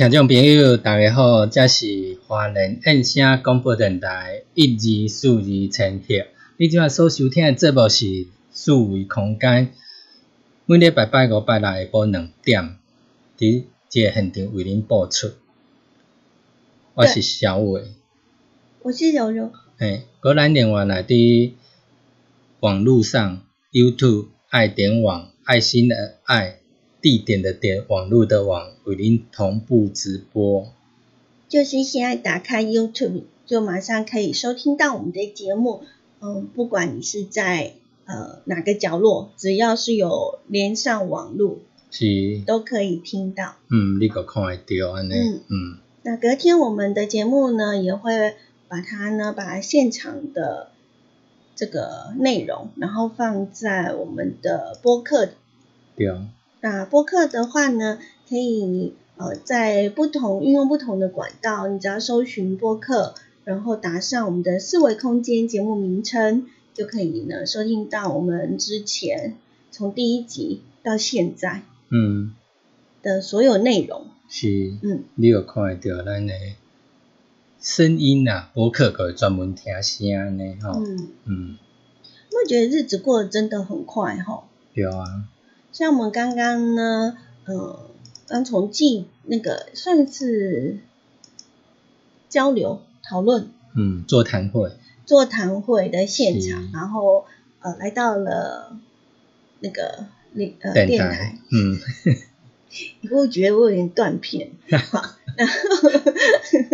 听众朋友，大家好，这是华人燕声广播电台一二四二千赫。你即摆所收听的节目是四维空间，每礼拜拜五、拜六下晡两点，伫即个现场为您播出。我是小伟，我是柔柔。嘿，搁咱另外来伫网络上 YouTube 爱点网爱心的爱。地点的点，网络的网，为您同步直播。就是现在打开 YouTube，就马上可以收听到我们的节目。嗯，不管你是在呃哪个角落，只要是有连上网络，是都可以听到。嗯，你个看会到安尼。嗯嗯。那隔天我们的节目呢，也会把它呢，把现场的这个内容，然后放在我们的播客。对。那播客的话呢，可以呃在不同运用不同的管道，你只要搜寻播客，然后打上我们的四维空间节目名称，就可以呢收听到我们之前从第一集到现在嗯的所有内容。是，嗯，你有看得到咱的声音啊？播客可以专门听声呢，哈，嗯嗯，我觉得日子过得真的很快，哈。对啊。像我们刚刚呢，嗯，刚从记那个算是交流讨论，嗯，座谈会，座谈会的现场，然后呃，来到了那个那呃电台，嗯，你会觉得我有点断片，好，然后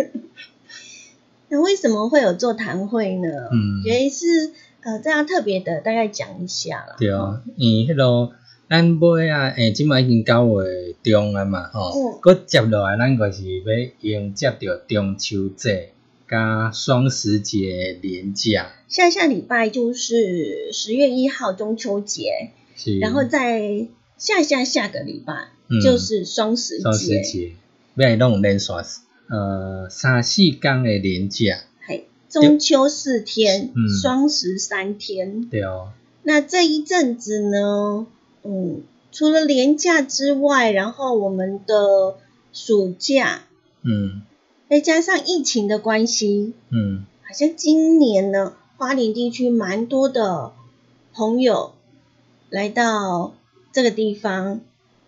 那为什么会有座谈会呢？嗯，觉得是呃，这样特别的，大概讲一下啦。对啊，你迄个。咱尾啊，诶，即摆已经九月中啊嘛，吼，搁接落来，咱就是要迎接着中秋节加双十节连假。下下礼拜就是十月一号中秋节，是，然后在下下下个礼拜就是双十节。双十节，要弄连续呃三四天的连假。嘿，中秋四天，双十三天。对哦。那这一阵子呢？嗯，除了年假之外，然后我们的暑假，嗯，再加上疫情的关系，嗯，好像今年呢，花莲地区蛮多的朋友来到这个地方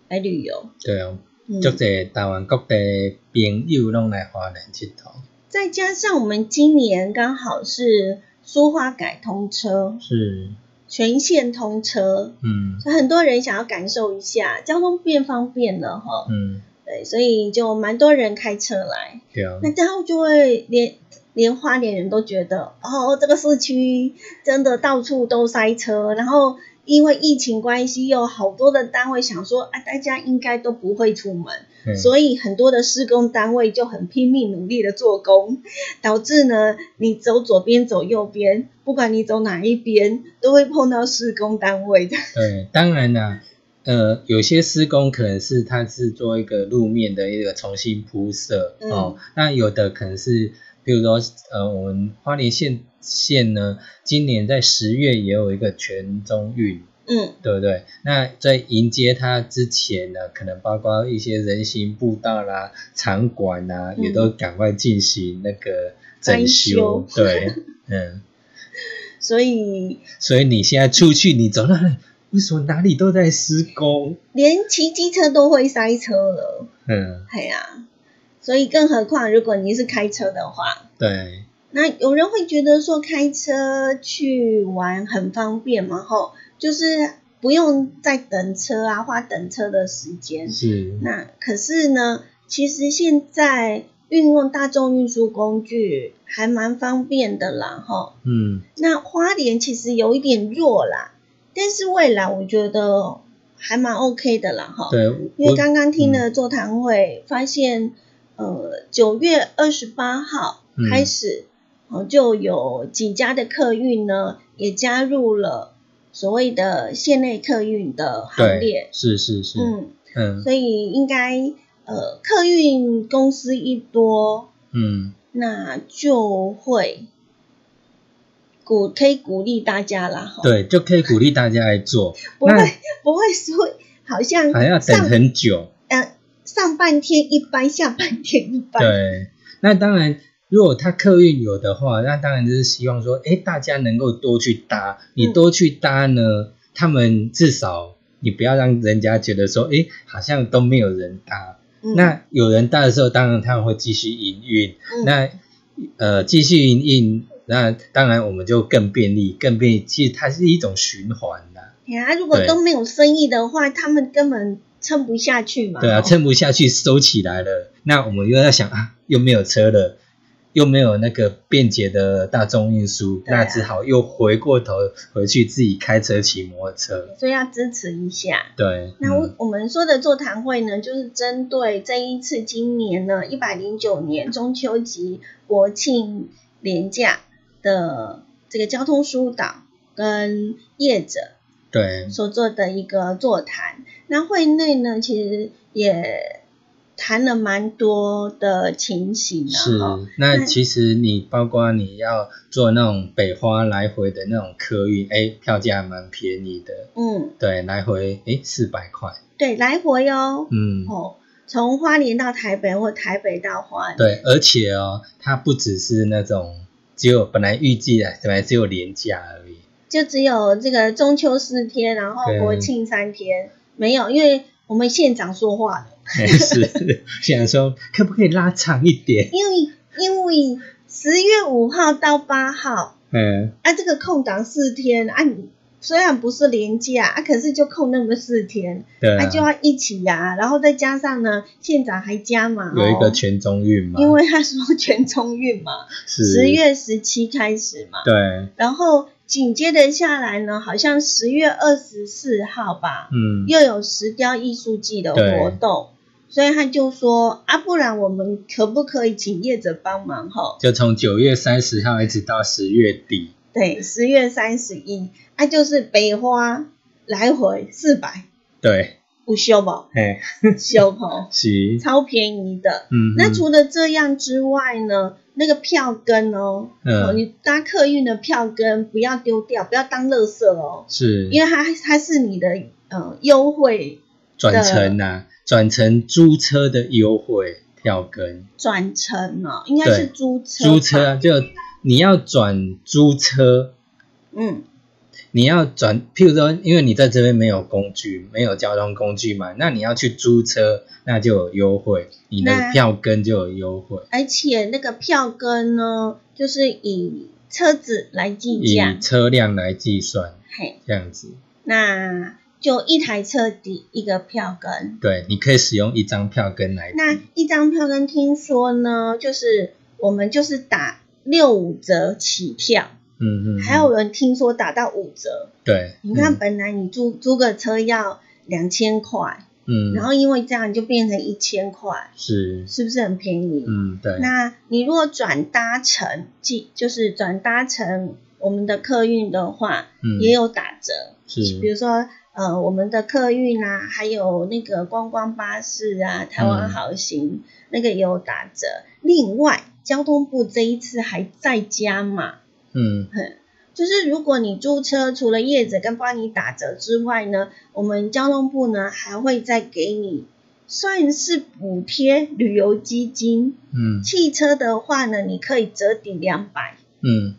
来旅游。对啊，足侪台湾各地朋友拢来花莲佚佗。再加上我们今年刚好是苏花改通车，是。全线通车，嗯，所以很多人想要感受一下交通变方便了哈，嗯，对，所以就蛮多人开车来。对啊。那这样就会连连花莲人都觉得，哦，这个市区真的到处都塞车，然后。因为疫情关系，有好多的单位想说，啊，大家应该都不会出门，所以很多的施工单位就很拼命努力的做工，导致呢，你走左边走右边，不管你走哪一边，都会碰到施工单位的。对，当然啦，呃，有些施工可能是它是做一个路面的一个重新铺设哦，那有的可能是，比如说，呃，我们花莲县。县呢，今年在十月也有一个全中运，嗯，对不对？那在迎接它之前呢，可能包括一些人行步道啦、场馆呐，也都赶快进行那个整修，对，嗯。所以，所以你现在出去，你走到为什么哪里都在施工？连骑机车都会塞车了，嗯，哎呀。所以，更何况如果你是开车的话，对。那有人会觉得说开车去玩很方便嘛？吼，就是不用再等车啊，花等车的时间。是。那可是呢，其实现在运用大众运输工具还蛮方便的啦，吼。嗯。那花莲其实有一点弱啦，但是未来我觉得还蛮 OK 的啦，哈。对。因为刚刚听了座谈会，发现呃九月二十八号开始。哦，就有几家的客运呢，也加入了所谓的县内客运的行列。是是是。嗯嗯。所以应该呃，客运公司一多，嗯，那就会鼓可以鼓励大家啦。对，就可以鼓励大家来做。不会不会说好像还要等很久。嗯，上半天一班，下半天一班。对，那当然。如果他客运有的话，那当然就是希望说，哎，大家能够多去搭。你多去搭呢，他们至少你不要让人家觉得说，哎，好像都没有人搭。那有人搭的时候，当然他们会继续营运。那呃，继续营运，那当然我们就更便利，更便利。其实它是一种循环的。呀，如果都没有生意的话，他们根本撑不下去嘛。对啊，撑不下去，收起来了。那我们又在想啊，又没有车了。又没有那个便捷的大众运输，那只好又回过头回去自己开车骑摩托车，所以要支持一下。对，那我我们说的座谈会呢，就是针对这一次今年呢一百零九年中秋及国庆连假的这个交通疏导跟业者对所做的一个座谈。那会内呢，其实也。谈了蛮多的情形的是，那其实你包括你要做那种北花来回的那种客运，哎，票价蛮便宜的。嗯，对，来回哎四百块。对，来回哦。嗯。哦，从花莲到台北或台北到花莲。对，而且哦，它不只是那种只有本来预计的本来只有年假而已，就只有这个中秋四天，然后国庆三天，没有，因为我们县长说话了。是，想说可不可以拉长一点？因为因为十月五号到八号，嗯，啊，这个空档四天，啊，虽然不是连假，啊，可是就空那么四天，对，啊，就要一起呀，然后再加上呢，县长还加嘛，有一个全中运嘛，因为他说全中运嘛，十月十七开始嘛，对，然后。紧接着下来呢，好像十月二十四号吧，嗯，又有石雕艺术季的活动，所以他就说啊，不然我们可不可以请业者帮忙哈？就从九月三十号一直到十月底，对，十月三十一，啊，就是北花来回四百，对，不修不？哎，修跑是超便宜的，嗯，那除了这样之外呢？那个票根哦，哦，你搭客运的票根不要丢掉，不要当垃圾哦。是，因为它它是你的呃优惠转乘呐，转乘租车的优惠票根。转乘哦，应该是租车。租车就你要转租车，嗯。你要转，譬如说，因为你在这边没有工具，没有交通工具嘛，那你要去租车，那就有优惠，你的票根就有优惠。而且那个票根呢，就是以车子来计价，以车辆来计算，嘿，这样子。那就一台车抵一个票根。对，你可以使用一张票根来。那一张票根听说呢，就是我们就是打六五折起跳。嗯嗯。还有人听说打到五折。对。你看，本来你租租个车要两千块。嗯，然后因为这样就变成一千块，是是不是很便宜？嗯，对。那你如果转搭乘，即就是转搭乘我们的客运的话，嗯，也有打折。是，比如说呃，我们的客运啊，还有那个观光巴士啊，台湾好行那个也有打折。另外，交通部这一次还在加码，嗯。就是如果你租车，除了业者跟帮你打折之外呢，我们交通部呢还会再给你算是补贴旅游基金。嗯，汽车的话呢，你可以折抵两百。嗯，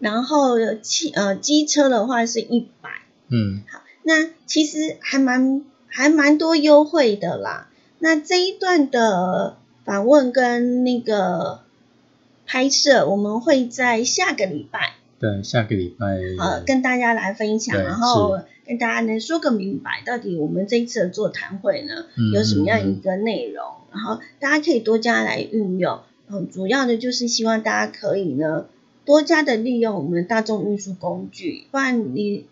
然后汽呃机车的话是一百。嗯，好，那其实还蛮还蛮多优惠的啦。那这一段的访问跟那个拍摄，我们会在下个礼拜。对，下个礼拜呃，跟大家来分享，然后跟大家呢说个明白，到底我们这一次的座谈会呢有什么样一个内容，然后大家可以多加来运用。嗯，主要的就是希望大家可以呢多加的利用我们的大众运输工具，不然你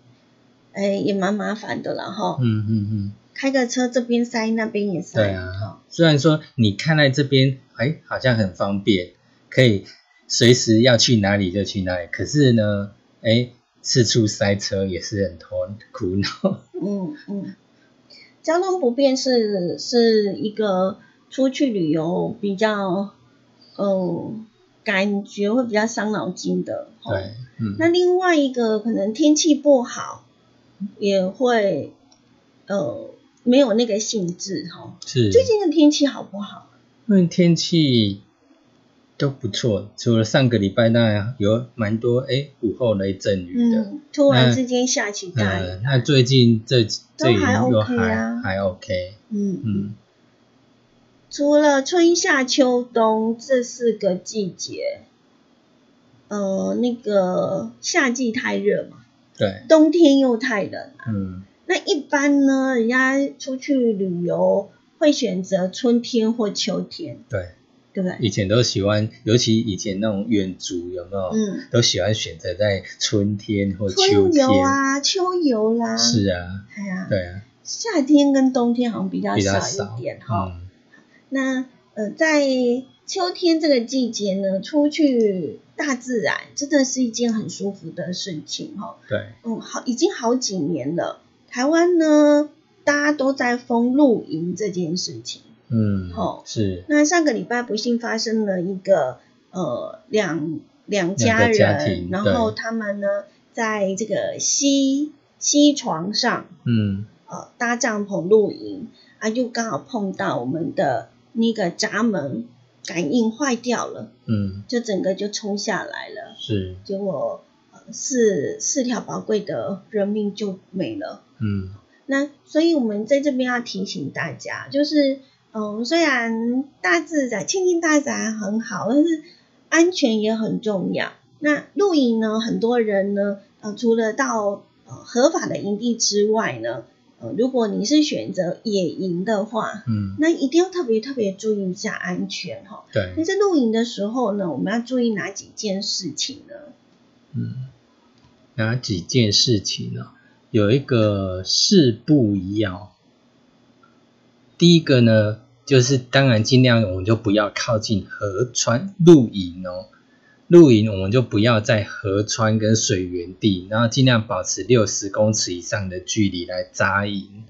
哎也蛮麻烦的了哈。嗯嗯嗯，开个车这边塞那边也塞。对啊，虽然说你看在这边哎好像很方便，可以。随时要去哪里就去哪里，可是呢，哎，四处塞车也是很头苦恼。嗯嗯，交通不便是是一个出去旅游比较，呃，感觉会比较伤脑筋的。对，嗯。那另外一个可能天气不好，也会呃没有那个兴致哈。是。最近的天气好不好？因为天气。都不错，除了上个礼拜那有蛮多哎午后雷阵雨的，突然之间下起大雨。那最近这这还 OK 啊，还 OK。嗯嗯。除了春夏秋冬这四个季节，呃，那个夏季太热嘛，对，冬天又太冷。嗯，那一般呢，人家出去旅游会选择春天或秋天。对。对不对？以前都喜欢，尤其以前那种远足有没有？嗯，都喜欢选择在春天或秋天啊，秋游啦。是啊，对啊，对啊。夏天跟冬天好像比较少一点哈。那呃，在秋天这个季节呢，出去大自然真的是一件很舒服的事情哈。对，嗯，好，已经好几年了，台湾呢，大家都在封露营这件事情。嗯，好。是。那上个礼拜不幸发生了一个呃两两家人，然后他们呢在这个西西床上，嗯，呃搭帐篷露营啊，就刚好碰到我们的那个闸门感应坏掉了，嗯，就整个就冲下来了，是，结果四四条宝贵的人命就没了，嗯，那所以我们在这边要提醒大家，就是。嗯，虽然大自然亲近大自然很好，但是安全也很重要。那露营呢，很多人呢，呃，除了到呃合法的营地之外呢，呃，如果你是选择野营的话，嗯，那一定要特别特别注意一下安全哈。对。那在露营的时候呢，我们要注意哪几件事情呢？嗯，哪几件事情呢？有一个事不一样。第一个呢，就是当然尽量我们就不要靠近河川露营哦。露营我们就不要在河川跟水源地，然后尽量保持六十公尺以上的距离来扎营。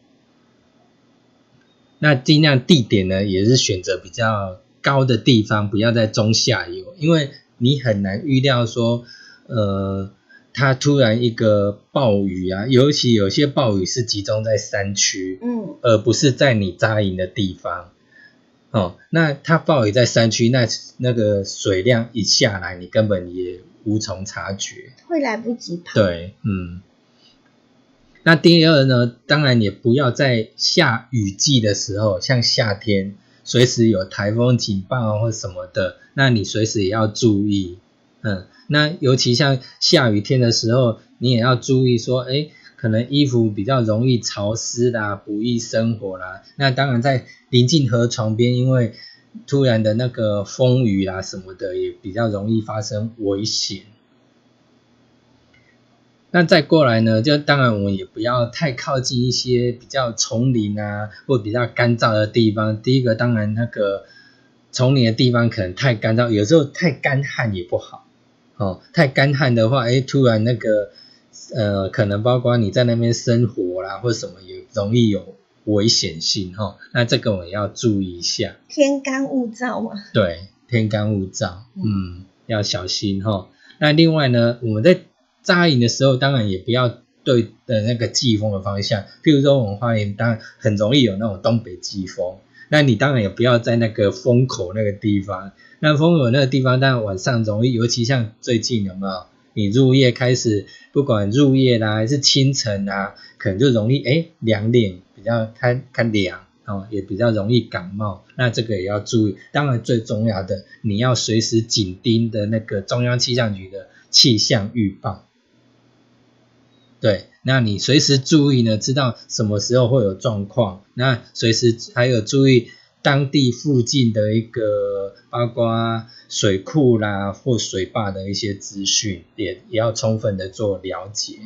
那尽量地点呢，也是选择比较高的地方，不要在中下游，因为你很难预料说，呃。它突然一个暴雨啊，尤其有些暴雨是集中在山区，嗯，而不是在你扎营的地方，哦，那它暴雨在山区，那那个水量一下来，你根本也无从察觉，会来不及跑。对，嗯。那第二呢，当然也不要在下雨季的时候，像夏天，随时有台风警报或什么的，那你随时也要注意，嗯。那尤其像下雨天的时候，你也要注意说，哎，可能衣服比较容易潮湿啦，不易生火啦。那当然在临近河床边，因为突然的那个风雨啦什么的，也比较容易发生危险。那再过来呢，就当然我们也不要太靠近一些比较丛林啊，或比较干燥的地方。第一个，当然那个丛林的地方可能太干燥，有时候太干旱也不好。哦，太干旱的话，哎，突然那个呃，可能包括你在那边生活啦，或什么也容易有危险性哈。那这个我们要注意一下。天干物燥嘛。对，天干物燥，嗯，要小心哈。那另外呢，我们在扎营的时候，当然也不要对的那个季风的方向。譬如说，我们花莲当然很容易有那种东北季风，那你当然也不要在那个风口那个地方。那风口那个地方，当然晚上容易，尤其像最近有没有？你入夜开始，不管入夜啦还是清晨啊，可能就容易哎凉脸，比较看看凉哦，也比较容易感冒。那这个也要注意。当然最重要的，你要随时紧盯的那个中央气象局的气象预报。对，那你随时注意呢，知道什么时候会有状况。那随时还有注意当地附近的一个，包括水库啦或水坝的一些资讯，也也要充分的做了解。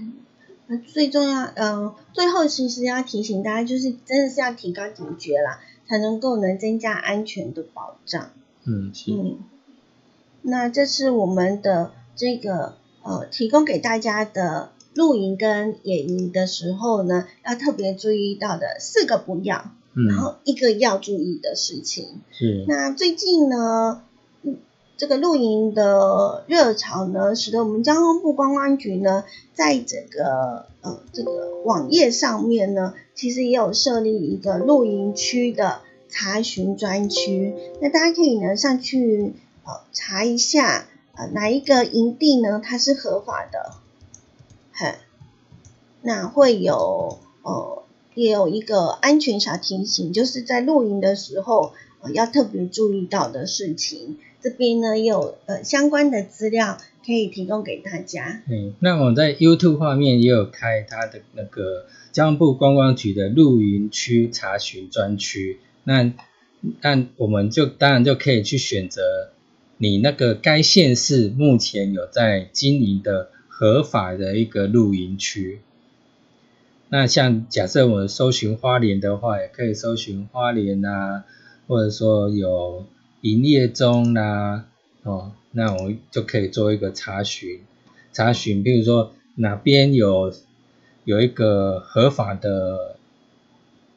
那最重要，嗯，最后其实要提醒大家，就是真的是要提高警觉啦，才能够能增加安全的保障。嗯，嗯，那这是我们的这个呃，提供给大家的。露营跟野营的时候呢，要特别注意到的四个不要，然后一个要注意的事情。是。那最近呢，这个露营的热潮呢，使得我们交通部观光局呢，在整个呃这个网页上面呢，其实也有设立一个露营区的查询专区。那大家可以呢上去呃查一下，呃哪一个营地呢，它是合法的。嘿，那会有呃，也有一个安全小提醒，就是在露营的时候呃要特别注意到的事情。这边呢有呃相关的资料可以提供给大家。嗯，那我在 YouTube 画面也有开它的那个交通部观光局的露营区查询专区。那那我们就当然就可以去选择你那个该县市目前有在经营的。合法的一个露营区，那像假设我搜寻花莲的话，也可以搜寻花莲啊，或者说有营业中啦，哦，那我们就可以做一个查询，查询，比如说哪边有有一个合法的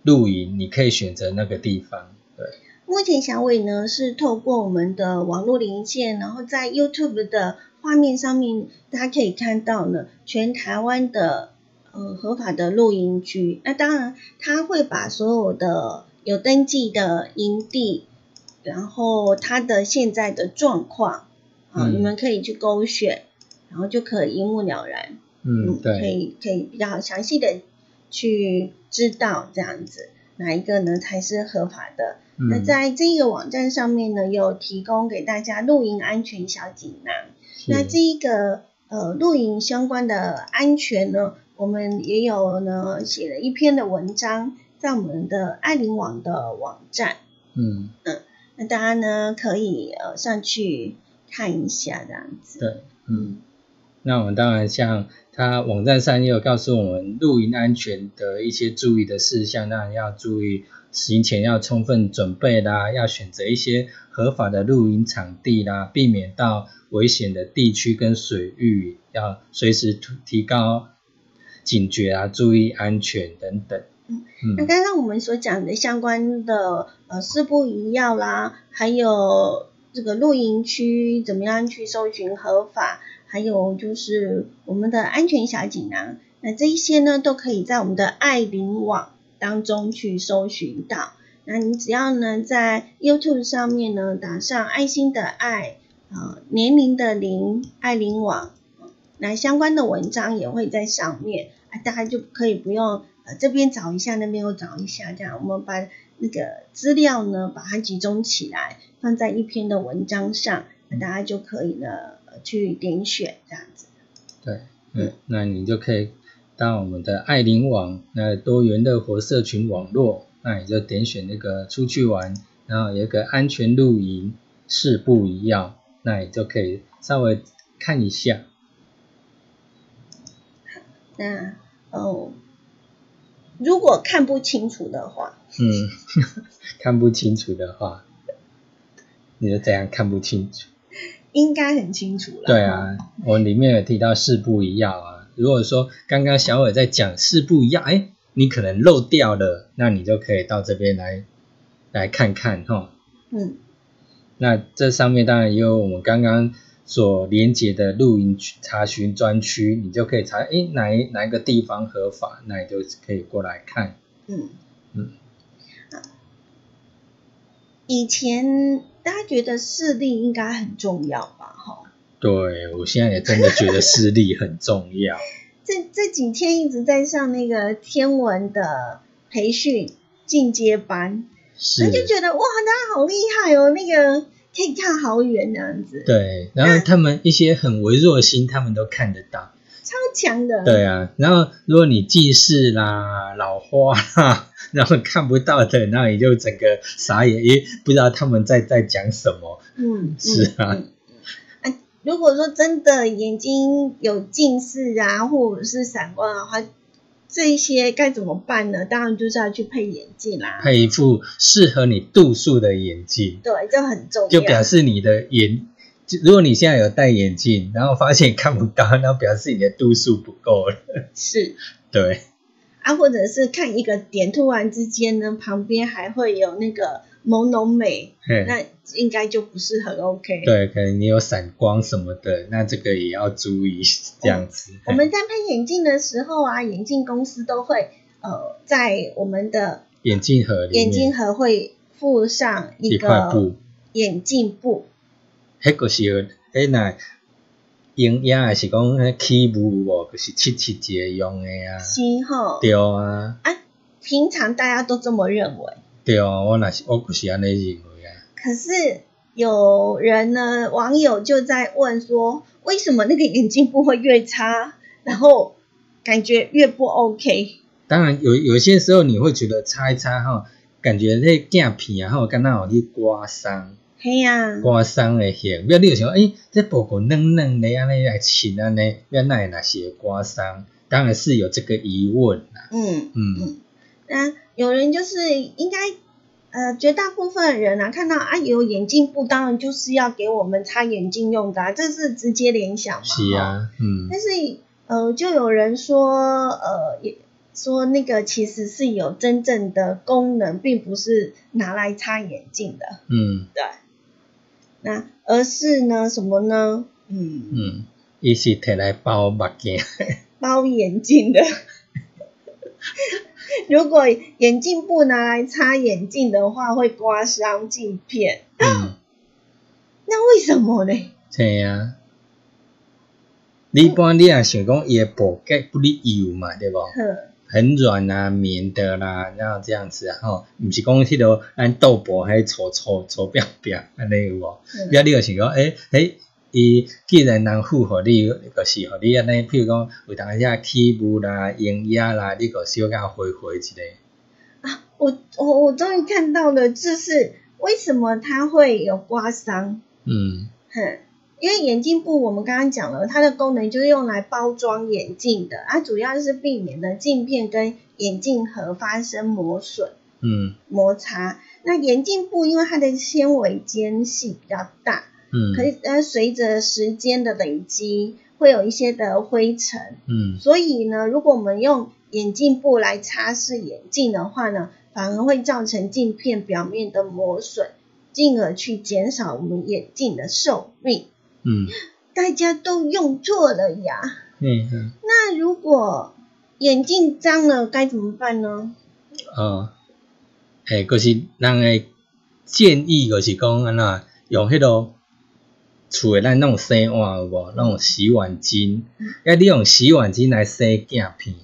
露营，你可以选择那个地方。对，目前小伟呢是透过我们的网络连线，然后在 YouTube 的。画面上面大家可以看到呢，全台湾的呃合法的露营区，那当然他会把所有的有登记的营地，然后它的现在的状况啊，你们可以去勾选，然后就可以一目了然，嗯，对，可以可以比较详细的去知道这样子哪一个呢才是合法的。那在这个网站上面呢，有提供给大家露营安全小锦囊。那这一个呃露营相关的安全呢，我们也有呢写了一篇的文章，在我们的爱林网的网站。嗯嗯，那大家呢可以呃上去看一下这样子。对，嗯。那我们当然像它网站上也有告诉我们露营安全的一些注意的事项，当然要注意行前要充分准备啦，要选择一些合法的露营场地啦，避免到。危险的地区跟水域要随时提提高警觉啊，注意安全等等。嗯，那刚刚我们所讲的相关的呃四步一要啦，还有这个露营区怎么样去搜寻合法，还有就是我们的安全小锦囊，那这一些呢都可以在我们的爱林网当中去搜寻到。那你只要呢在 YouTube 上面呢打上爱心的爱。啊，年龄的龄爱灵网，那相关的文章也会在上面啊，大家就可以不用呃这边找一下，那边又找一下，这样我们把那个资料呢把它集中起来，放在一篇的文章上，大家就可以呢去点选这样子。对，嗯，那你就可以到我们的爱灵网那多元乐活社群网络，那你就点选那个出去玩，然后有一个安全露营，是不一样，那你就可以稍微看一下。那哦，如果看不清楚的话，嗯，看不清楚的话，你就怎样看不清楚？应该很清楚了。对啊，我里面有提到是不一样啊。如果说刚刚小伟在讲是不一样，哎，你可能漏掉了，那你就可以到这边来来看看哈。嗯，那这上面当然也有我们刚刚所连接的露营查询专区，你就可以查，哎，哪一哪一个地方合法，那你就可以过来看。嗯嗯。以前大家觉得视力应该很重要吧？哈。对，我现在也真的觉得视力很重要。这这几天一直在上那个天文的培训进阶班，我就觉得哇，大家好厉害哦，那个可以看好远那样子。对，然后他们一些很微弱的星，他们都看得到，超强的。对啊，然后如果你近视啦、老花啦，然后看不到的，那你就整个傻眼，也不知道他们在在讲什么。嗯，是啊。如果说真的眼睛有近视啊，或者是散光的话，这些该怎么办呢？当然就是要去配眼镜啦，配一副适合你度数的眼镜。对，这很重要。就表示你的眼，如果你现在有戴眼镜，然后发现看不到，那表示你的度数不够了。是，对。啊，或者是看一个点，突然之间呢，旁边还会有那个。朦胧美，那应该就不是很 OK。对，可能你有散光什么的，那这个也要注意这样子。我们在配眼镜的时候啊，眼镜公司都会呃在我们的眼镜盒里眼镜盒会附上一个布眼镜布。迄个是迄那营养还是讲起雾无，就是七七节用的啊。是吼。对啊。啊，平常大家都这么认为。对啊，我那是我不是安尼认为啊。可是有人呢，网友就在问说，为什么那个眼镜不会越擦，然后感觉越不 OK？当然有有些时候你会觉得擦一擦哈，感觉那镜片啊，哈，刚刚有去刮伤。嘿呀。刮伤的险，不要你有想，哎，这布布嫩嫩的安尼来亲安尼，原来那些刮伤，当然是有这个疑问啦。嗯嗯嗯，那。有人就是应该，呃，绝大部分人啊，看到啊有眼镜布，当然就是要给我们擦眼镜用的，这是直接联想嘛。是啊，嗯。但是，呃，就有人说，呃，也说那个其实是有真正的功能，并不是拿来擦眼镜的。嗯，对。那而是呢，什么呢？嗯嗯，一是摕来包目镜，包眼镜的。如果眼镜布拿来擦眼镜的话，会刮伤镜片。嗯，那为什么呢？对啊，你一般你也想讲伊的布盖不哩油嘛，对不？很软啊，棉的啦，然后这样子啊，吼，毋是讲迄个按豆布还搓搓搓表表安尼有无？比较你有想讲，诶诶。伊既然能符合你，就是互你安尼，譬如讲有当下起雾啦、营压啦，你个小甲回回一个。啊，我我我终于看到了，就是为什么它会有刮伤？嗯，哼，因为眼镜布我们刚刚讲了，它的功能就是用来包装眼镜的，它主要是避免的镜片跟眼镜盒发生磨损、嗯，摩擦。那眼镜布因为它的纤维间隙比较大。嗯，可以呃，随着时间的累积，会有一些的灰尘。嗯，所以呢，如果我们用眼镜布来擦拭眼镜的话呢，反而会造成镜片表面的磨损，进而去减少我们眼镜的寿命。嗯，大家都用错了呀。嗯嗯。那如果眼镜脏了该怎么办呢？呃，诶，就是人诶建议就是讲安那用迄个。厝诶，咱那种洗碗有无？那种洗碗巾，要利用洗碗巾来洗镜片。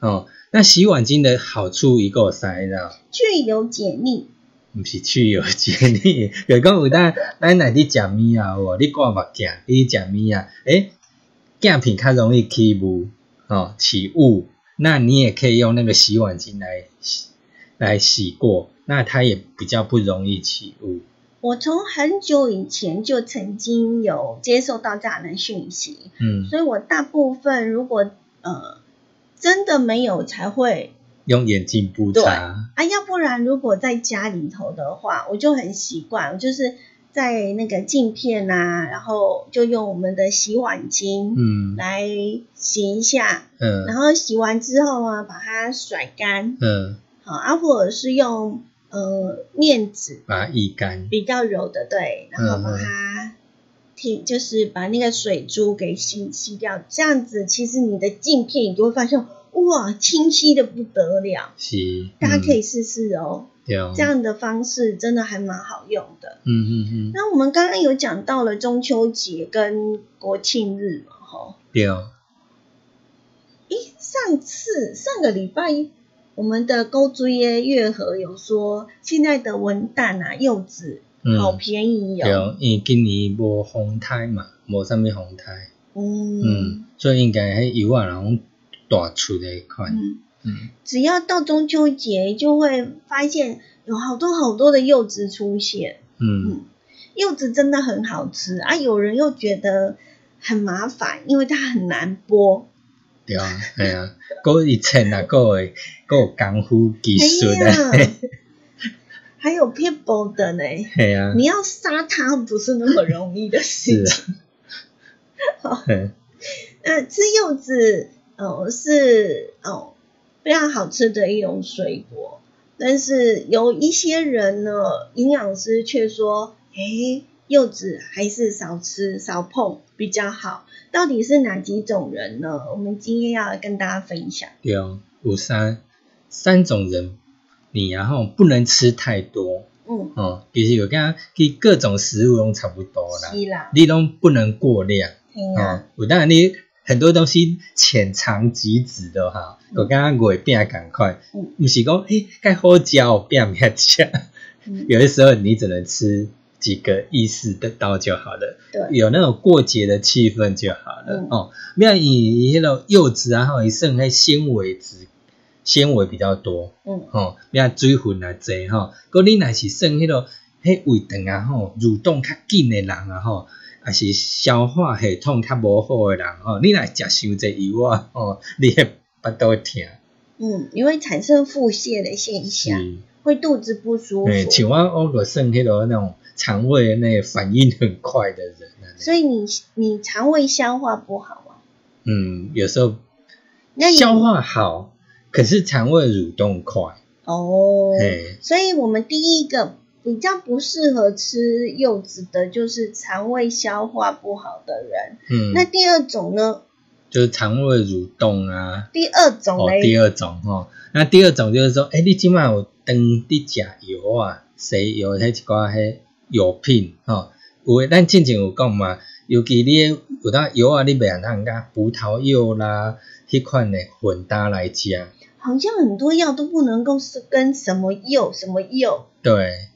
哦，那洗碗巾的好处一个啥呢？去油解腻。毋是去油解腻，就讲有当咱来伫食物啊，无？你挂目镜，你食物啊，诶，镜片较容易起雾，哦起雾，那你也可以用那个洗碗巾来洗来洗过，那它也比较不容易起雾。我从很久以前就曾经有接受到这样的讯息，嗯，所以我大部分如果呃真的没有才会用眼睛布擦啊，要不然如果在家里头的话，我就很习惯，就是在那个镜片啊，然后就用我们的洗碗巾，嗯，来洗一下，嗯，然后洗完之后啊，把它甩干，嗯，好啊，或者是用。呃，面纸把它沥干，比较柔的，对，然后把它剃，就是把那个水珠给吸吸掉，这样子其实你的镜片你就会发现，哇，清晰的不得了。是，大家可以试试哦。对这样的方式真的还蛮好用的。嗯嗯嗯。那我们刚刚有讲到了中秋节跟国庆日嘛，哈。对。诶，上次上个礼拜。我们的高追耶月河有说，现在的文旦啊柚子好便宜哦。对，因为今年无风胎嘛，无啥物风胎。嗯嗯，所以应该迄油啊，然后大出的款。嗯，只要到中秋节，就会发现有好多好多的柚子出现。嗯，柚子真的很好吃啊，有人又觉得很麻烦，因为它很难剥。对啊，系啊，嗰一层啊，嗰个嗰个功夫技术啊，还有偏薄的呢。系啊，你要杀它不是那么容易的事情。好，那吃柚子哦是哦非常好吃的一种水果，但是有一些人呢，营养师却说，诶，柚子还是少吃少碰比较好。到底是哪几种人呢？我们今天要跟大家分享。对哦，有三三种人，你然后不能吃太多。嗯哦，其实有跟其各种食物都差不多啦。是啦。你都不能过量。哦，有当然你很多东西浅尝即止的哈。我刚刚会变赶快，不是讲诶该好嚼变变吃。有的时候你只能吃。几个意思得到就好了，对，有那种过节的气氛就好了哦。不要以迄种柚子啊，或者剩迄纤维质，纤维比较多，嗯，哦，不要水分啊济哈。果你若是剩迄种迄胃肠啊吼，蠕动较紧的人啊吼，还是消化系统较无好的人吼，你若食伤济油啊吼，你会腹肚疼。嗯，因为产生腹泻的现象，会肚子不舒服。像我我个剩迄个那种。肠胃那反应很快的人，所以你你肠胃消化不好吗？嗯，有时候消化好，可是肠胃蠕动快哦。所以我们第一个比较不适合吃柚子的，就是肠胃消化不好的人。嗯，那第二种呢？就是肠胃蠕动啊。第二种嘞？第二种哈，那第二种就是说，哎，你今晚有登的甲油啊？谁有那几挂嘿？药品吼，有诶，咱之前有讲嘛，尤其你有当药啊，你袂通通甲葡萄柚啦，迄款诶混搭来食。好像很多药都不能够是跟什么柚什么柚对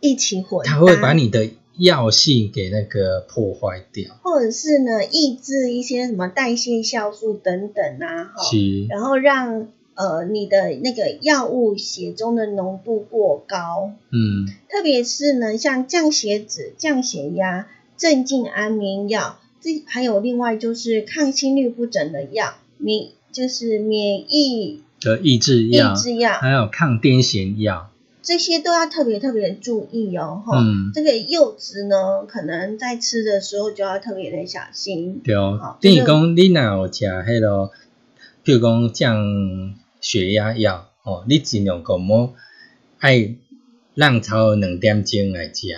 一起混，它会把你的药性给那个破坏掉，或者是呢抑制一些什么代谢酵素等等啊，哈，然后让。呃，你的那个药物血中的浓度过高，嗯，特别是呢，像降血脂、降血压、镇静安眠药，这还有另外就是抗心律不整的药，免就是免疫的抑制药，抑制药，还有抗癫痫药，这些都要特别特别注意哦，哈，这个柚子呢，可能在吃的时候就要特别的小心。对哦，等于讲你若有食迄个，譬如讲降。血压药哦，你尽量讲莫爱浪潮两点钟来食，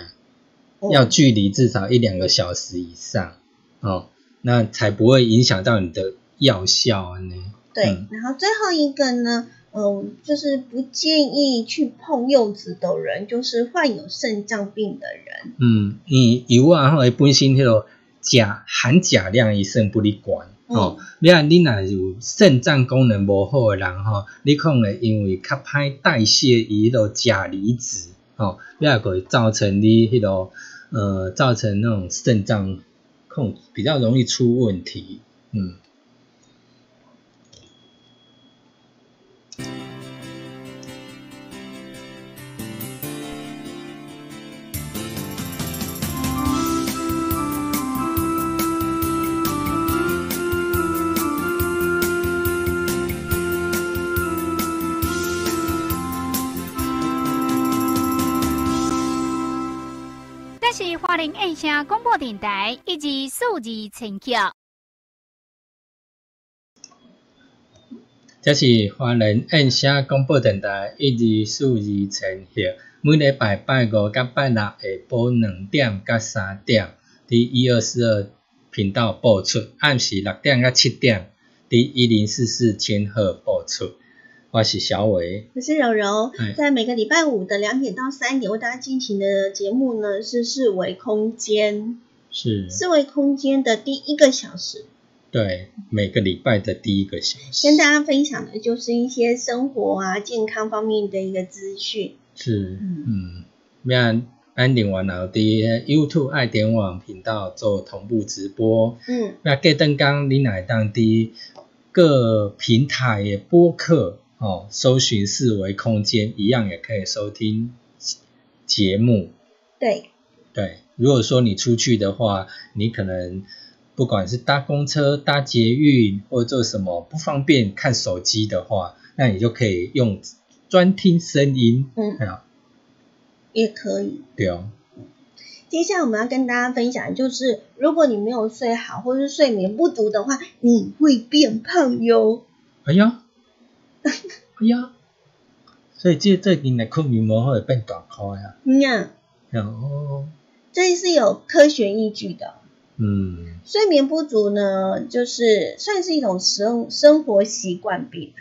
要距离至少一两个小时以上哦，那才不会影响到你的药效呢。对，然后最后一个呢，嗯，就是不建议去碰柚子的人，就是患有肾脏病的人。嗯，你油啊，吼，本身迄个钾含钾量伊算不离管。哦，你若你若有肾脏功能无好诶人吼，你可能因为较歹代谢伊迄个钾离子，哦，你也会造成你迄个呃，造成那种肾脏控比较容易出问题，嗯。是华林印象广播电台以及数字陈桥。这是华人印象广播电台一二数字陈桥，每礼拜拜五甲拜六下晡两点甲三点，伫一二四二频道播出；暗时六点甲七点，伫一零四四千赫播出。我是小伟，我是柔柔，在每个礼拜五的两点到三点为大家进行的节目呢是四维空间，是。四维空间的第一个小时，对，每个礼拜的第一个小时，跟大家分享的就是一些生活啊、健康方面的一个资讯，是，嗯，那安定完后伫 YouTube 爱点网频道做同步直播，嗯，那隔登刚你乃当地各平台的播客。哦，搜寻四维空间一样也可以收听节目。对对，如果说你出去的话，你可能不管是搭公车、搭捷运或者做什么不方便看手机的话，那你就可以用专听声音。嗯，也可以。对哦。接下来我们要跟大家分享，就是如果你没有睡好或是睡眠不足的话，你会变胖哟。哎呀！哎呀，所以这最近的困眠膜会变大块啊。嗯呀。哦。这是有科学依据的。嗯。睡眠不足呢，就是算是一种生生活习惯病。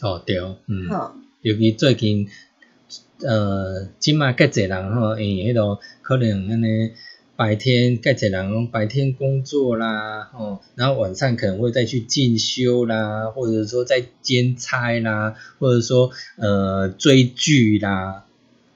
哦，对哦。嗯。好。尤其最近，呃，即马介侪人吼，因为迄个可能安尼。白天盖起来白天工作啦，哦，然后晚上可能会再去进修啦，或者说在兼差啦，或者说呃追剧啦，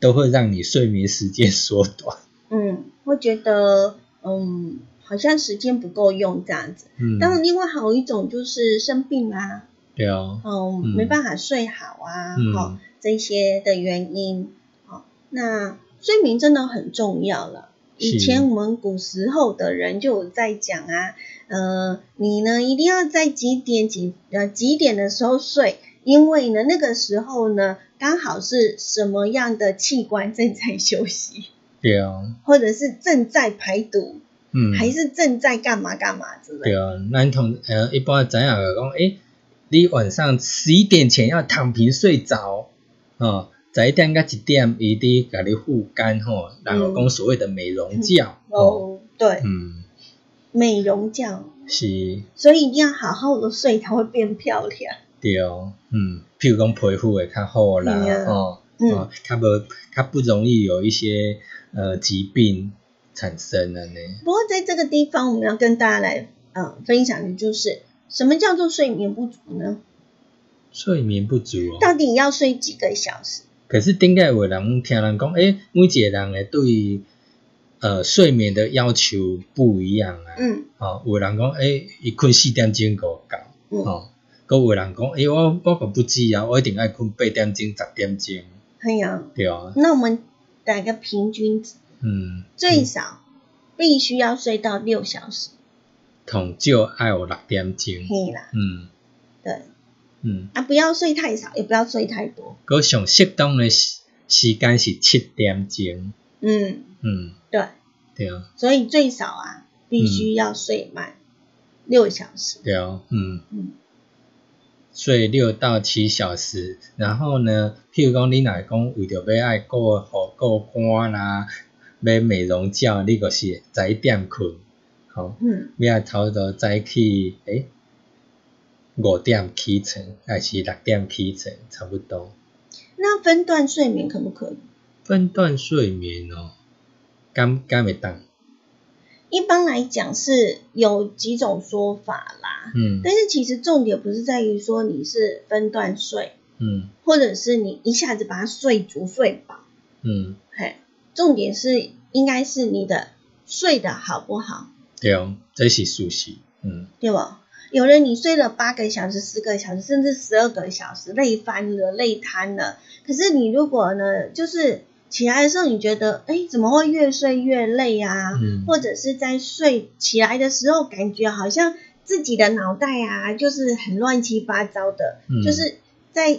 都会让你睡眠时间缩短。嗯，会觉得嗯好像时间不够用这样子。嗯。当然，另外还有一种就是生病啊。对啊。嗯，没办法睡好啊，哦这些的原因。哦，那睡眠真的很重要了。以前我们古时候的人就有在讲啊，呃，你呢一定要在几点几呃几点的时候睡，因为呢那个时候呢刚好是什么样的器官正在休息，对啊，或者是正在排毒，嗯，还是正在干嘛干嘛之类。对啊，那同呃一般怎样讲？诶，你晚上十一点前要躺平睡着啊。十一点到一点，伊伫甲你护肝吼，然后讲所谓的美容觉。哦，对，嗯，美容觉是，所以一定要好好的睡，才会变漂亮。对哦，嗯，譬如讲皮肤会较好啦，哦，嗯，较无较不容易有一些呃疾病产生了呢。不过在这个地方，我们要跟大家来嗯分享的就是，什么叫做睡眠不足呢？睡眠不足，到底要睡几个小时？可是顶个有人听人讲，诶，每一个人诶对呃睡眠的要求不一样啊。嗯。哦，有人讲，诶，伊困四点钟够够。嗯。哦，搁有人讲，诶，我我可不止啊，我一定爱困八点钟、十点钟。系啊。对啊。那我们打个平均值。嗯。最少必须要睡到六小时。同少爱有六点钟。嘿啦。嗯。对。嗯啊，不要睡太少，也不要睡太多。个上适当的时时间是七点钟。嗯嗯，对对啊。所以最少啊，必须要睡满六小时。对啊，嗯嗯，睡六到七小时，然后呢，譬如讲你若讲为着要爱过好过肝啦，要美容觉，你个是早点困，好，嗯，要差不多早起，诶。五点起床还是六点起床，差不多。那分段睡眠可不可以？分段睡眠哦，敢敢会当？一般来讲是有几种说法啦，嗯，但是其实重点不是在于说你是分段睡，嗯，或者是你一下子把它睡足睡饱，嗯，嘿，重点是应该是你的睡得好不好？对哦，这是事实，嗯，对吧？有人你睡了八个小时、四个小时，甚至十二个小时，累翻了、累瘫了。可是你如果呢，就是起来的时候，你觉得，哎，怎么会越睡越累啊？嗯。或者是在睡起来的时候，感觉好像自己的脑袋啊，就是很乱七八糟的，就是在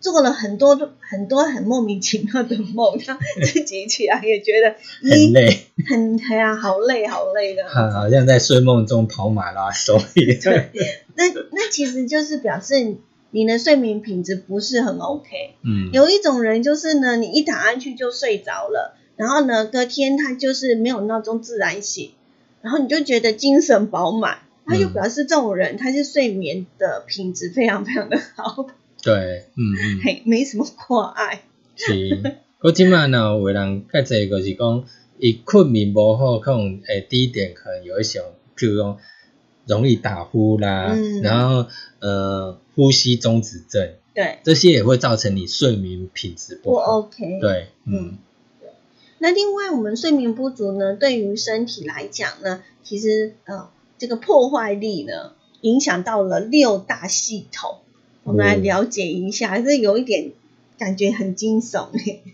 做了很多很多很莫名其妙的梦，他自己起来也觉得很累，很哎呀，好累好累的，好像在睡梦中跑马拉松。对，那那其实就是表示你的睡眠品质不是很 OK。嗯，有一种人就是呢，你一躺上去就睡着了，然后呢，隔天他就是没有闹钟自然醒，然后你就觉得精神饱满，他就表示这种人他是睡眠的品质非常非常的好。对，嗯嗯，嘿，没什么挂碍。是，我今晚呢，有人较侪就是讲，伊困眠无好，可能诶，第一点可能有一些，譬如讲容易打呼啦，然后呃，呼吸中止症，对，这些也会造成你睡眠品质不好。OK，对，嗯。那另外，我们睡眠不足呢，对于身体来讲呢，其实呃，这个破坏力呢，影响到了六大系统。我们来了解一下，这有一点感觉很惊悚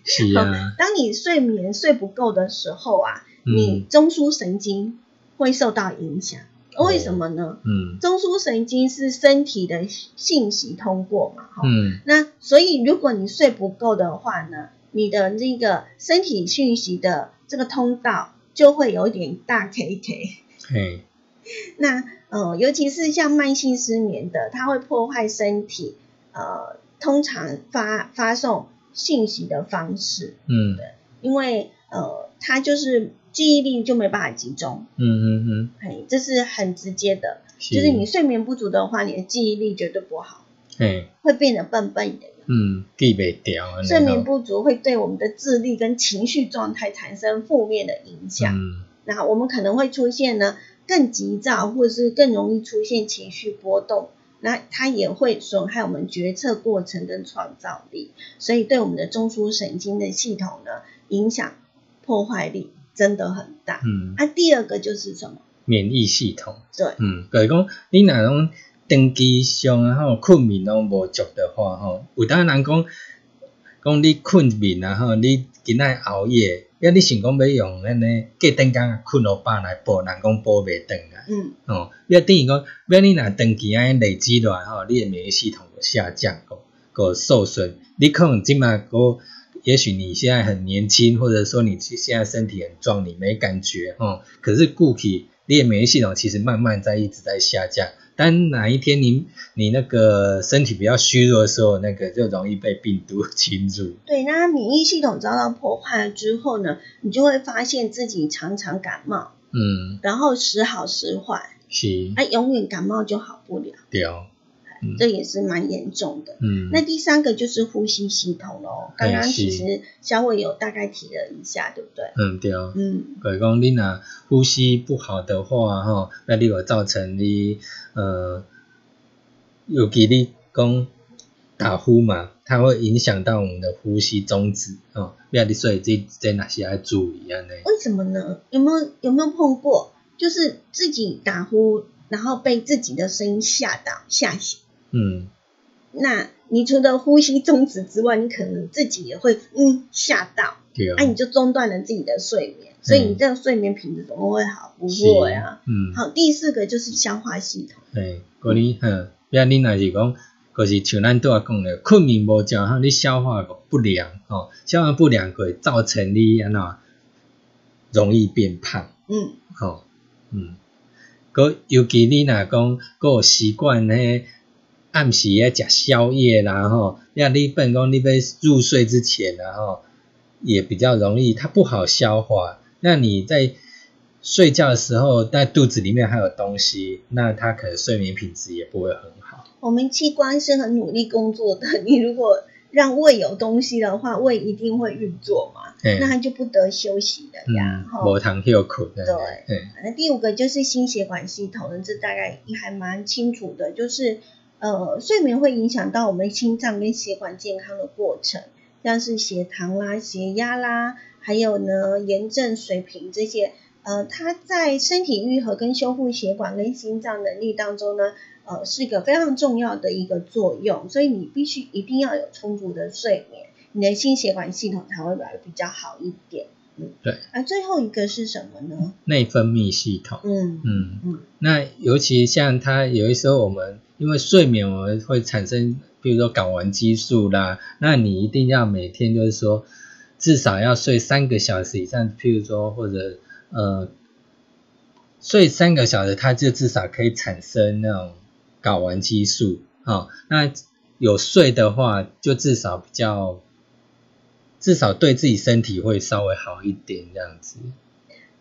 是啊，当你睡眠睡不够的时候啊，你中枢神经会受到影响。为什么呢？嗯，中枢神经是身体的信息通过嘛，哈。嗯。那所以如果你睡不够的话呢，你的那个身体讯息的这个通道就会有点大 K K。嘿。那。呃，尤其是像慢性失眠的，它会破坏身体呃通常发发送信息的方式，嗯，对，因为呃它就是记忆力就没办法集中，嗯嗯嗯，哎，这是很直接的，就是你睡眠不足的话，你的记忆力绝对不好，哎，会变得笨笨的，嗯，记不掉，睡眠不足会对我们的智力跟情绪状态产生负面的影响，嗯，那我们可能会出现呢。更急躁，或者是更容易出现情绪波动，那它也会损害我们决策过程跟创造力，所以对我们的中枢神经的系统呢，影响破坏力真的很大。嗯，啊，第二个就是什么？免疫系统。对，嗯，就是讲你那种长期上然后困眠拢无足的话，吼，有当人讲讲你困眠然后你今仔熬夜。要你想讲要用安尼隔顿工困落饱来补，人讲补袂断啊。嗯。哦，要等于讲，要你若长期安尼累积落来吼，你的免疫系统下降，个个受损。你可能即嘛个，也许你现在很年轻，或者说你现在身体很壮，你没感觉哦。可是固体，你的免疫系统其实慢慢在一直在下降。当哪一天你你那个身体比较虚弱的时候，那个就容易被病毒侵入。对，那免疫系统遭到破坏之后呢，你就会发现自己常常感冒，嗯，然后时好时坏，是，哎，永远感冒就好不了。对。这也是蛮严重的。嗯，那第三个就是呼吸系统喽。刚刚其实小伟有大概提了一下，对不对？嗯，对哦。嗯，如讲你若呼吸不好的话，吼，那你会造成你呃，尤其你讲打呼嘛，它会影响到我们的呼吸中止哦。那你所以这这哪些要注意啊？呢？为什么呢？有没有有没有碰过？就是自己打呼，然后被自己的声音吓到吓醒。嗯，那你除了呼吸终止之外，你可能自己也会嗯吓到，啊你就中断了自己的睡眠，所以你这个睡眠品质怎么会好？不会啊。嗯，好，第四个就是消化系统。对，嗰你哼，比如你若是讲，就是像咱都啊讲的，困眠无足，哈，你消化不良，哦，消化不良会造成你安怎容易变胖。嗯，好，嗯，嗰尤其你若讲嗰习惯咧。暗时要食宵夜啦，吼，那你本讲你被入睡之前，然后也比较容易，它不好消化。那你在睡觉的时候，在肚子里面还有东西，那它可能睡眠品质也不会很好。我们器官是很努力工作的，你如果让胃有东西的话，胃一定会运作嘛，那它就不得休息的呀。无糖休苦对，那第五个就是心血管系统，这大概还蛮清楚的，就是。呃，睡眠会影响到我们心脏跟血管健康的过程，像是血糖啦、血压啦，还有呢炎症水平这些，呃，它在身体愈合跟修复血管跟心脏能力当中呢，呃，是一个非常重要的一个作用，所以你必须一定要有充足的睡眠，你的心血管系统才会来比较好一点。嗯，对。啊，最后一个是什么呢？内分泌系统。嗯嗯嗯。那尤其像它有的时候我们。因为睡眠我们会产生，比如说睾丸激素啦，那你一定要每天就是说至少要睡三个小时以上，譬如说或者呃睡三个小时，它就至少可以产生那种睾丸激素啊。那有睡的话，就至少比较至少对自己身体会稍微好一点这样子。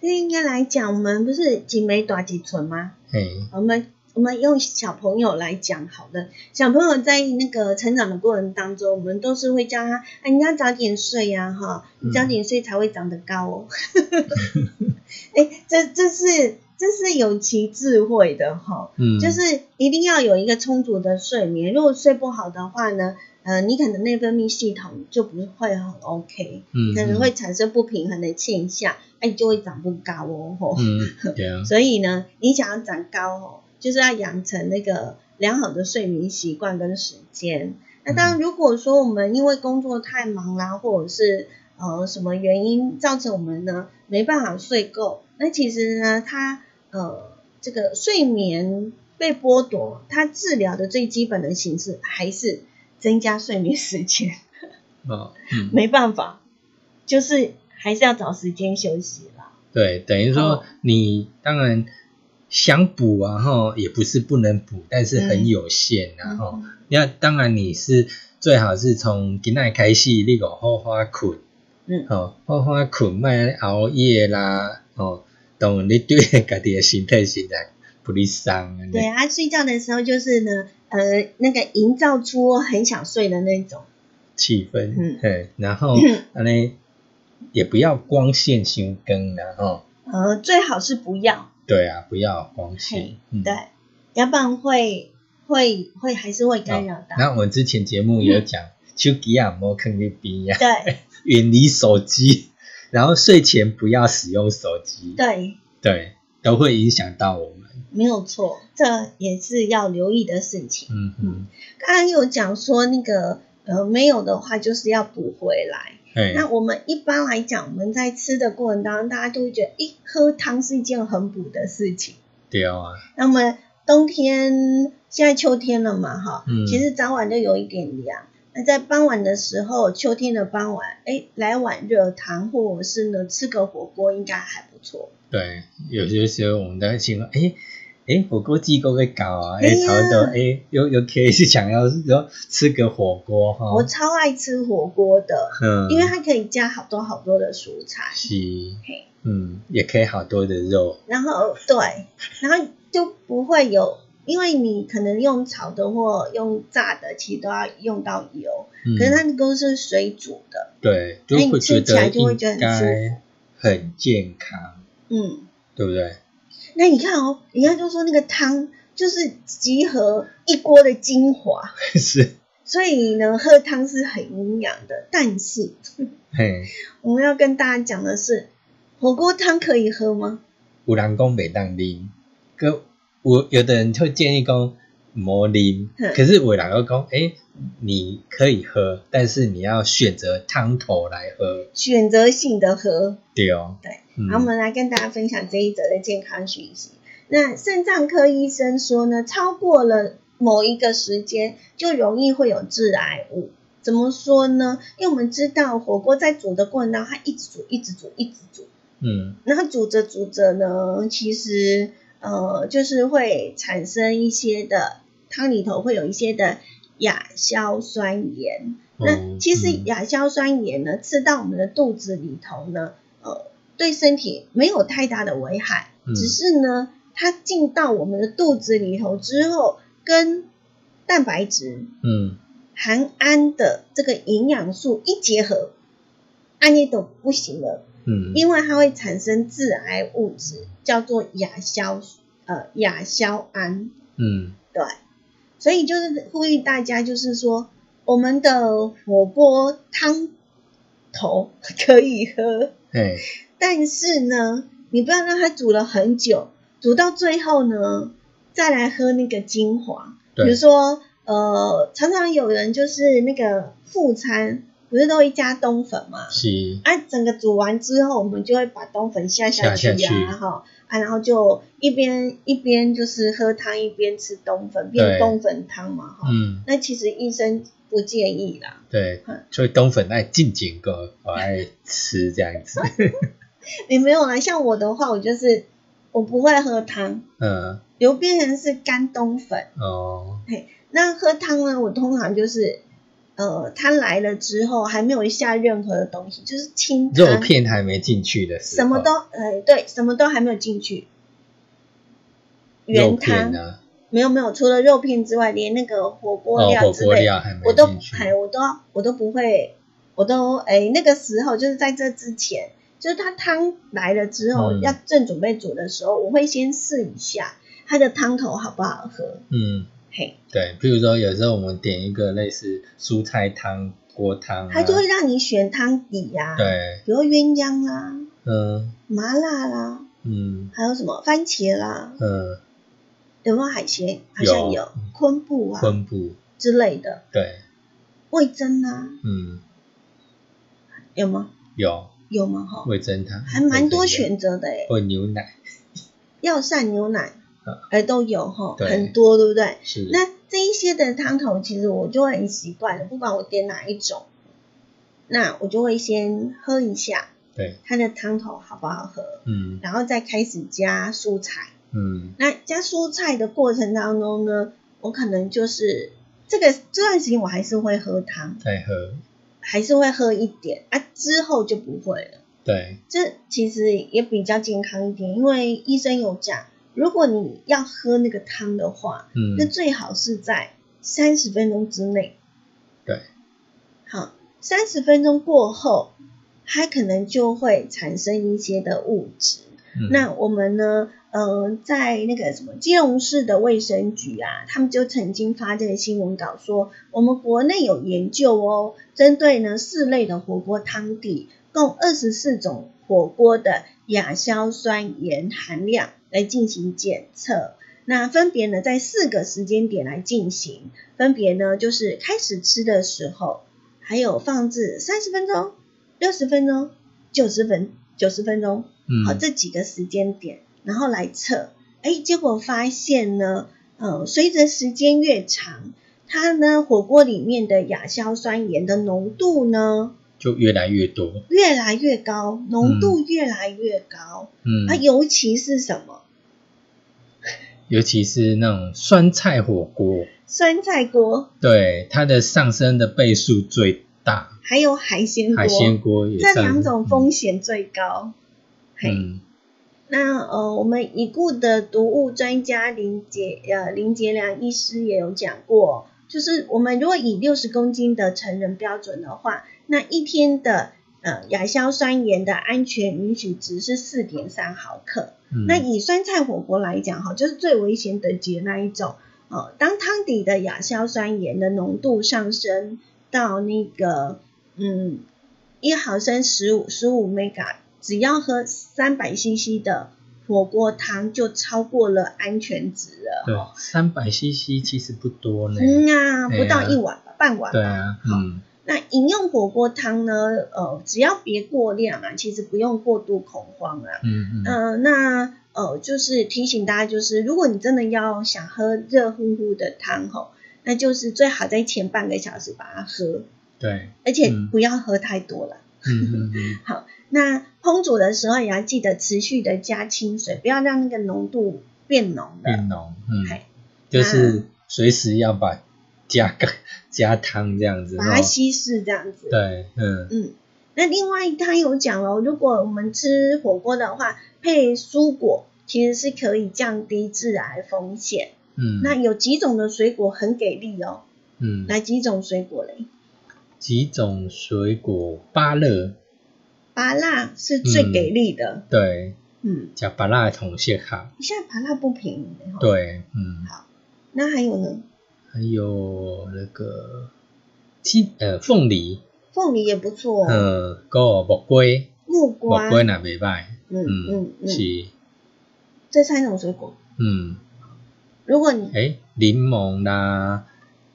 这应该来讲，我们不是几枚短几存吗？嘿，我们我们用小朋友来讲好的，小朋友在那个成长的过程当中，我们都是会叫他，哎，你要早点睡呀，哈，你早点睡才会长得高哦。哎，这这是这是有其智慧的哈，嗯，就是一定要有一个充足的睡眠，如果睡不好的话呢？呃，你可能内分泌系统就不会很 OK，嗯，可能会产生不平衡的现象，哎，就会长不高哦，吼，嗯，对啊，所以呢，你想要长高哦，就是要养成那个良好的睡眠习惯跟时间。那当然，如果说我们因为工作太忙啦，或者是呃什么原因造成我们呢没办法睡够，那其实呢，它呃这个睡眠被剥夺，它治疗的最基本的形式还是。增加睡眠时间，哦，没办法，就是还是要找时间休息啦。对，等于说你当然想补啊，哈，也不是不能补，但是很有限，然后，那当然你是最好是从今仔开始，你个好好困，嗯，好好好困，莫熬夜啦，哦，等你对家己的身体是在不理想。对啊，睡觉的时候就是呢。呃，那个营造出很想睡的那种气氛，嗯，然后呢，也不要光线修更然后，呃，最好是不要，对啊，不要光线，对，要不然会会会还是会干扰到。那我们之前节目有讲，手机啊，莫坑那边呀，对，远离手机，然后睡前不要使用手机，对，对，都会影响到我们。没有错，这也是要留意的事情。嗯嗯，刚刚有讲说那个呃没有的话，就是要补回来。那我们一般来讲，我们在吃的过程当中，大家都会觉得，一喝汤是一件很补的事情。对啊。那么冬天现在秋天了嘛，哈，其实早晚都有一点凉。那在傍晚的时候，秋天的傍晚，哎，来碗热汤，或者是呢吃个火锅，应该还不错。对，有些时候我们在情况，哎。哎，火锅机够会搞啊！哎，差不多，哎，又又可以是想要说吃个火锅哈。我超爱吃火锅的，嗯，因为它可以加好多好多的蔬菜，是，嗯，也可以好多的肉。然后对，然后就不会有，因为你可能用炒的或用炸的，其实都要用到油，可是它都是水煮的，对，就会觉得应该很健康，嗯，对不对？那你看哦，人家就说那个汤就是集合一锅的精华，是，所以呢，喝汤是很营养的。但是，嘿，我们要跟大家讲的是，火锅汤可以喝吗？有人讲袂当啉，哥我有的人会建议讲莫啉，可是有人又讲，哎，你可以喝，但是你要选择汤头来喝，选择性的喝，对哦，对。好，我们来跟大家分享这一则的健康讯息。那肾脏科医生说呢，超过了某一个时间，就容易会有致癌物。怎么说呢？因为我们知道火锅在煮的过程当中，它一直煮，一直煮，一直煮。嗯。然后煮着煮着呢，其实呃，就是会产生一些的汤里头会有一些的亚硝酸盐。那其实亚硝酸盐呢，吃到我们的肚子里头呢，呃。对身体没有太大的危害，只是呢，它进到我们的肚子里头之后，跟蛋白质、嗯，含氨的这个营养素一结合，氨也都不行了，嗯，因为它会产生致癌物质，叫做亚硝，呃，亚硝胺，嗯，对，所以就是呼吁大家，就是说，我们的火锅汤头 可以喝，哎。但是呢，你不要让它煮了很久，煮到最后呢，再来喝那个精华。比如说，呃，常常有人就是那个副餐不是都会加冬粉嘛？是。啊，整个煮完之后，我们就会把冬粉下下去呀，哈啊，然后就一边一边就是喝汤，一边吃冬粉，变冬粉汤嘛，哈。嗯。那其实医生不建议啦。对。所以冬粉爱进几个，我爱吃这样子。你没有啦，像我的话，我就是我不会喝汤，嗯，有变成是干冬粉哦。嘿，那喝汤呢，我通常就是。呃，他来了之后还没有下任何的东西，就是清肉片还没进去的什么都，呃，对，什么都还没有进去。原汤呢？没有没有，除了肉片之外，连那个火锅料之类，我都还我都我都不会，我都哎那个时候就是在这之前，就是他汤来了之后要正准备煮的时候，我会先试一下它的汤头好不好喝。嗯。嘿，对，比如说有时候我们点一个类似蔬菜汤、锅汤，它就会让你选汤底呀，对，比如鸳鸯啦，嗯，麻辣啦，嗯，还有什么番茄啦，嗯，有没有海鲜？好像有。昆布啊，昆布。之类的，对，味增啊，嗯，有吗？有，有吗？哈，味增汤。还蛮多选择的诶，或牛奶，药膳牛奶。呃，都有哈，很多，对不对？是。那这一些的汤头，其实我就很习惯了，不管我点哪一种，那我就会先喝一下，对，它的汤头好不好喝？嗯。然后再开始加蔬菜，嗯。那加蔬菜的过程当中呢，我可能就是这个这段时间我还是会喝汤，再喝，还是会喝一点啊，之后就不会了。对。这其实也比较健康一点，因为医生有讲。如果你要喝那个汤的话，嗯，那最好是在三十分钟之内。对，好，三十分钟过后，它可能就会产生一些的物质。那我们呢，呃，在那个什么基隆市的卫生局啊，他们就曾经发这个新闻稿说，我们国内有研究哦，针对呢四类的火锅汤底，共二十四种火锅的亚硝酸盐含量。来进行检测，那分别呢在四个时间点来进行，分别呢就是开始吃的时候，还有放置三十分钟、六十分钟、九十分九十分钟，好这几个时间点，然后来测，哎，结果发现呢，呃，随着时间越长，它呢火锅里面的亚硝酸盐的浓度呢。就越来越多，越来越高，浓度越来越高。嗯，啊，尤其是什么？尤其是那种酸菜火锅，酸菜锅，对它的上升的倍数最大。还有海鲜锅，海鲜锅也这两种风险最高。嗯，那呃，我们已故的毒物专家林杰呃林杰良医师也有讲过，就是我们如果以六十公斤的成人标准的话。那一天的呃亚硝酸盐的安全允许值是四点三毫克。那以酸菜火锅来讲哈，就是最危险等级的那一种。哦，当汤底的亚硝酸盐的浓度上升到那个嗯一毫升十五十五 mega，只要喝三百 CC 的火锅汤就超过了安全值了。对，三百 CC 其实不多呢。嗯啊，不到一碗吧，半碗吧。对啊，嗯。那饮用火锅汤呢？呃，只要别过量啊，其实不用过度恐慌啊。嗯嗯。那呃，就是提醒大家，就是如果你真的要想喝热乎乎的汤吼，那就是最好在前半个小时把它喝。对。而且不要喝太多了。嗯嗯嗯。好，那烹煮的时候也要记得持续的加清水，不要让那个浓度变浓。变浓。嗯。就是随时要把加个。加汤这样子，把它稀释这样子。对，嗯嗯。那另外他有讲哦，如果我们吃火锅的话，配蔬果其实是可以降低致癌风险。嗯。那有几种的水果很给力哦。嗯。哪几种水果嘞？几种水果，芭乐。芭乐是最给力的。对。嗯。叫芭乐同蟹卡。现在芭乐不便宜。对，嗯。好，那还有呢？还有那个七呃凤梨，凤梨也不错。嗯，个木瓜，木瓜，木瓜那袂歹。嗯嗯嗯，是。这三种水果。嗯。如果你诶，柠檬啦、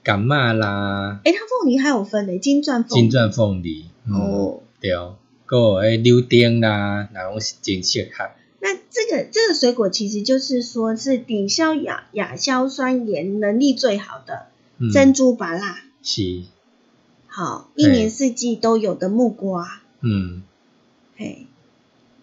感冒啦。哎，它凤梨还有分的，金钻凤金钻凤梨哦，对哦，个诶柳丁啦，那拢是真适合。那这个这个水果其实就是说是抵消亚亚硝酸盐能力最好的珍珠芭辣，是。好一年四季都有的木瓜，嗯，嘿，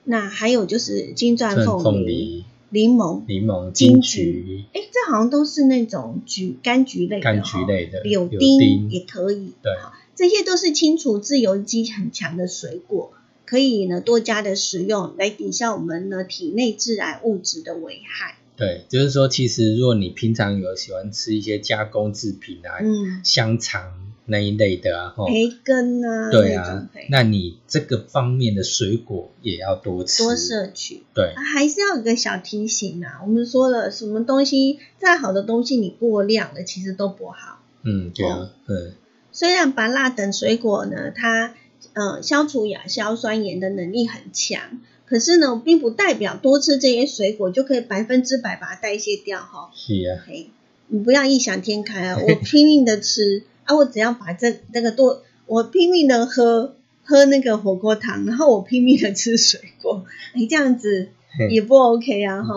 那还有就是金钻凤梨、柠檬、柠檬、金桔，哎，这好像都是那种橘柑橘类的柑橘类的，柳丁也可以，对，这些都是清除自由基很强的水果。可以呢，多加的食用来抵消我们呢体内致癌物质的危害。对，就是说，其实如果你平常有喜欢吃一些加工制品啊，嗯，香肠那一类的啊，培根啊，对啊，那你这个方面的水果也要多吃，多摄取。对，还是要有个小提醒啊，我们说了，什么东西再好的东西，你过量了其实都不好。嗯，对啊，对。虽然芭辣等水果呢，它嗯，消除亚硝酸盐的能力很强，可是呢，并不代表多吃这些水果就可以百分之百把它代谢掉哈。是啊，嘿，你不要异想天开啊！我 拼命的吃啊，我只要把这这个多，我拼命的喝喝那个火锅汤，然后我拼命的吃水果，哎，这样子也不 OK 啊哈。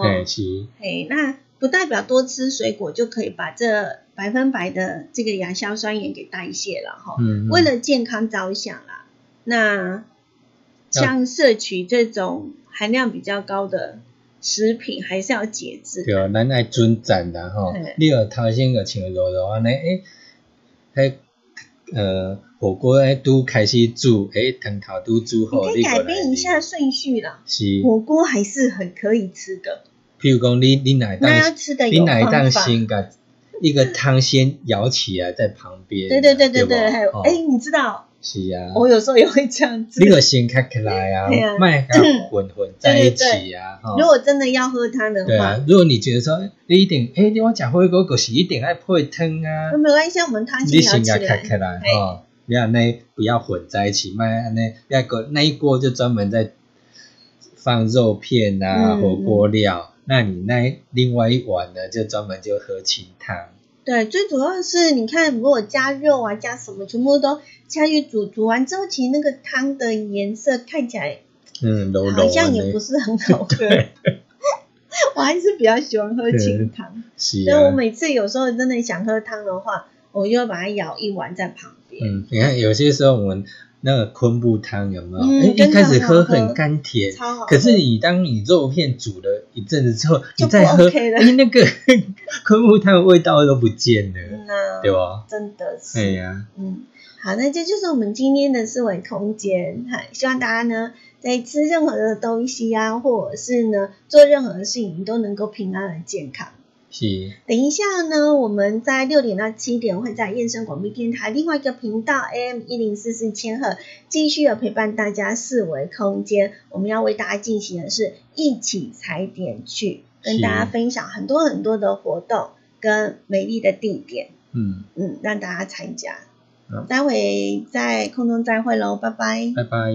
嘿，那不代表多吃水果就可以把这百分百的这个亚硝酸盐给代谢了哈。嗯。为了健康着想啦。那像摄取这种含量比较高的食品，还是要节制。对啊，咱爱尊重的吼。你有头先个像肉肉安尼，诶，迄呃火锅诶都开始煮，诶汤头都煮好。你可以改变一下顺序啦。是。火锅还是很可以吃的。譬如讲，你你哪当？那要吃的你哪当先个一个汤先舀起来在旁边。对对对对对，还有诶，你知道？是啊，我有时候也会这样子。你个先开起来啊，麦混混在一起啊。如果真的要喝汤的话，对啊。如果你觉得说你一定，哎，你我讲火锅是一定爱配汤啊。没关系，我们汤先要开起来哦。不要那不要混在一起，麦那那个那一锅就专门在放肉片啊，火锅料。那你那另外一碗呢，就专门就喝清汤。对，最主要是你看，如果加肉啊，加什么，全部都下去煮，煮完之后，其实那个汤的颜色看起来，嗯，好像也不是很好喝。我还是比较喜欢喝清汤，所以我每次有时候真的想喝汤的话，我就要把它舀一碗在旁边。嗯，你看有些时候我们。那个昆布汤有没有？哎，一开始喝很甘甜，可是你当你肉片煮了一阵子之后，你再喝，哎，那个 昆布汤的味道都不见了，对吧？真的是。哎呀，嗯，好，那这就是我们今天的思维空间。哈，希望大家呢，在吃任何的东西啊，或者是呢，做任何的事情，都能够平安而健康。是，等一下呢，我们在六点到七点会在燕声广播电台另外一个频道 AM 一零四四千赫继续的陪伴大家四维空间。我们要为大家进行的是一起踩点去，跟大家分享很多很多的活动跟美丽的地点。嗯嗯，让大家参加。待会在空中再会喽，拜拜。拜拜。